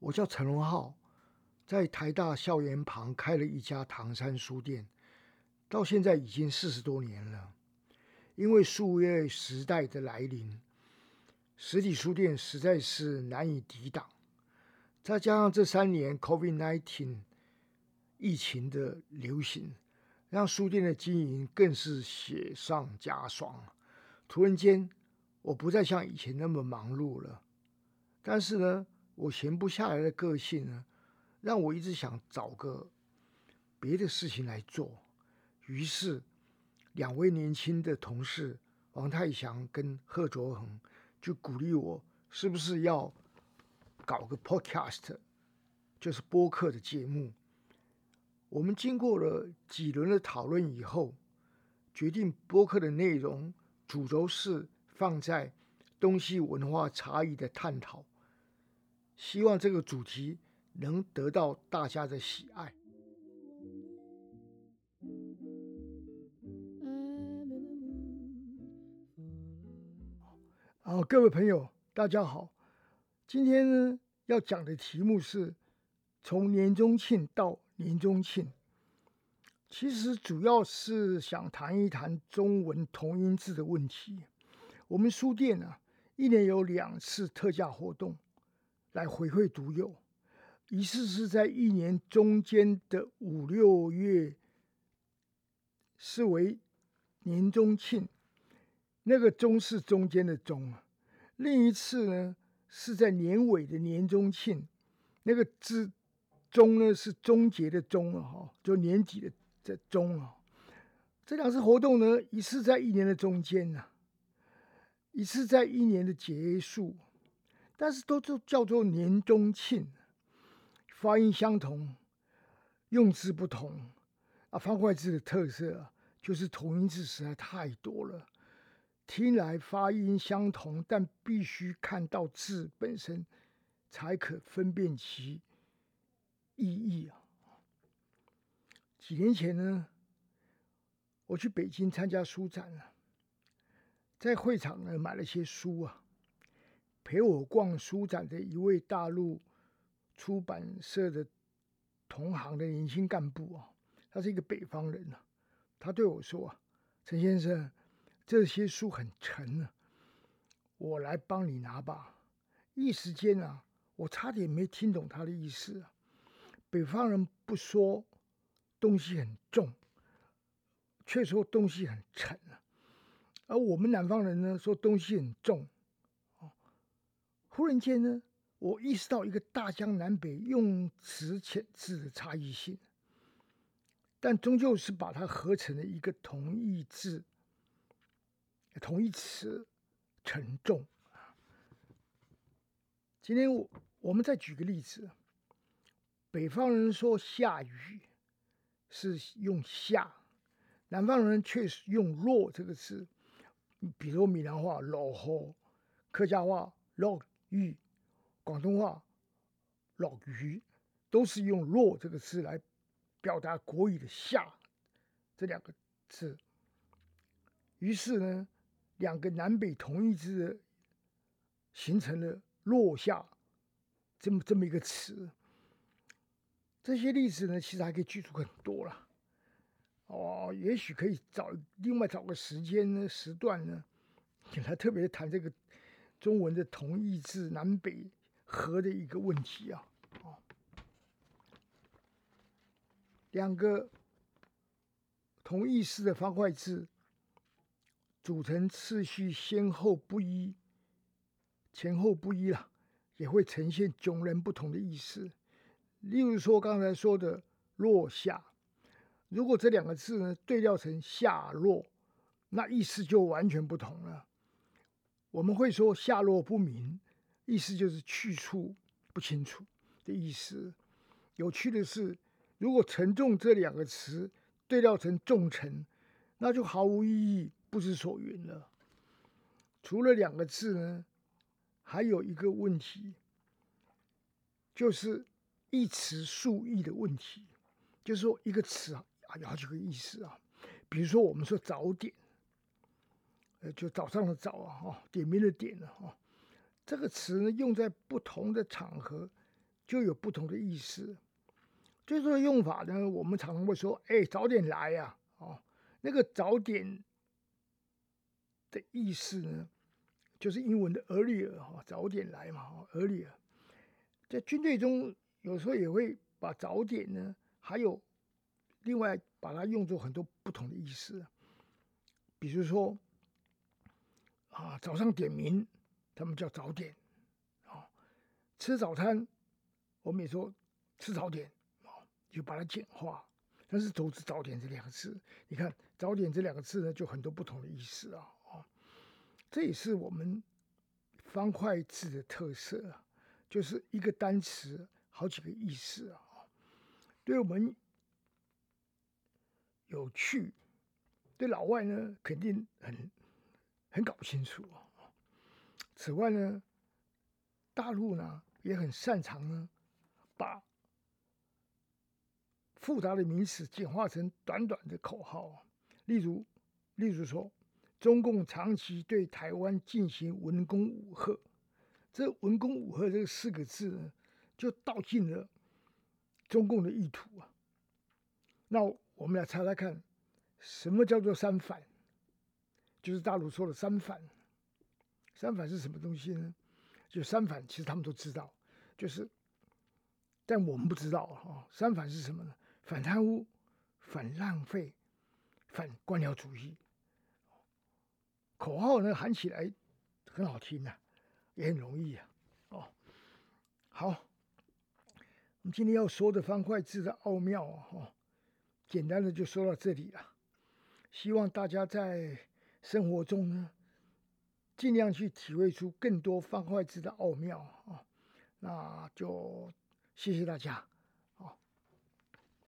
我叫陈荣浩，在台大校园旁开了一家唐山书店，到现在已经四十多年了。因为数位时代的来临，实体书店实在是难以抵挡。再加上这三年 COVID-19 疫情的流行，让书店的经营更是雪上加霜。突然间，我不再像以前那么忙碌了。但是呢，我闲不下来的个性呢，让我一直想找个别的事情来做。于是，两位年轻的同事王泰祥跟贺卓恒就鼓励我，是不是要搞个 podcast，就是播客的节目。我们经过了几轮的讨论以后，决定播客的内容主轴是放在东西文化差异的探讨。希望这个主题能得到大家的喜爱。好，各位朋友，大家好。今天呢，要讲的题目是从年中庆到年中庆。其实主要是想谈一谈中文同音字的问题。我们书店呢，一年有两次特价活动。来回馈独有，一次是在一年中间的五六月，视为年中庆，那个“中”是中间的“中”啊；另一次呢是在年尾的年中庆，那个“之中”呢是终结的“终”啊，哈，就年底的这“终”啊。这两次活动呢，一次在一年的中间呐，一次在一年的结束。但是都都叫做年中庆，发音相同，用字不同啊。方块字的特色就是同音字实在太多了，听来发音相同，但必须看到字本身才可分辨其意义啊。几年前呢，我去北京参加书展了，在会场呢买了些书啊。陪我逛书展的一位大陆出版社的同行的年轻干部啊，他是一个北方人啊，他对我说：“啊，陈先生，这些书很沉啊，我来帮你拿吧。”一时间啊，我差点没听懂他的意思啊。北方人不说东西很重，却说东西很沉啊，而我们南方人呢，说东西很重。忽然间呢，我意识到一个大江南北用词遣字的差异性，但终究是把它合成了一个同义字、同义词，沉重今天我我们再举个例子，北方人说下雨是用下，南方人却是用落这个字，比如闽南话落雨，客家话落。雨，广东话老鱼都是用“落”这个字来表达国语的“下”这两个字。于是呢，两个南北同义字形成了“落下”这么这么一个词。这些例子呢，其实还可以举出很多了。哦，也许可以找另外找个时间呢时段呢，给他特别谈这个。中文的同义字南北合的一个问题啊，两个同义字的方块字组成次序先后不一，前后不一了，也会呈现迥然不同的意思。例如说刚才说的“落下”，如果这两个字呢对调成“下落”，那意思就完全不同了。我们会说下落不明，意思就是去处不清楚的意思。有趣的是，如果沉重这两个词对调成重沉，那就毫无意义，不知所云了。除了两个字呢，还有一个问题，就是一词数义的问题。就是说，一个词啊，有好几个意思啊。比如说，我们说早点。呃，就早上的早啊，哈，点名的点了哈。这个词呢，用在不同的场合，就有不同的意思。最初的用法呢，我们常常会说：“哎，早点来呀！”哦，那个早点的意思呢，就是英文的 earlier 哈，早点来嘛，earlier。在军队中，有时候也会把早点呢，还有另外把它用作很多不同的意思。比如说啊，早上点名，他们叫早点啊；吃早餐，我们也说吃早点啊，就把它简化。但是都是早点这两个字，你看早点这两个字呢，就很多不同的意思啊啊，这也是我们方块字的特色啊。就是一个单词，好几个意思啊！对我们有趣，对老外呢肯定很很搞不清楚啊。此外呢，大陆呢也很擅长呢，把复杂的名词简化成短短的口号。例如，例如说，中共长期对台湾进行文攻武吓。这“文攻武吓”这四个字呢，就道尽了中共的意图啊。那我们来猜猜看，什么叫做“三反”？就是大陆说的“三反”。三反是什么东西呢？就三反，其实他们都知道，就是，但我们不知道啊。三反是什么呢？反贪污、反浪费、反官僚主义。口号呢，喊起来很好听呐。也很容易啊，哦，好，我们今天要说的方块字的奥妙啊，哦，简单的就说到这里了。希望大家在生活中呢，尽量去体会出更多方块字的奥妙啊。那就谢谢大家。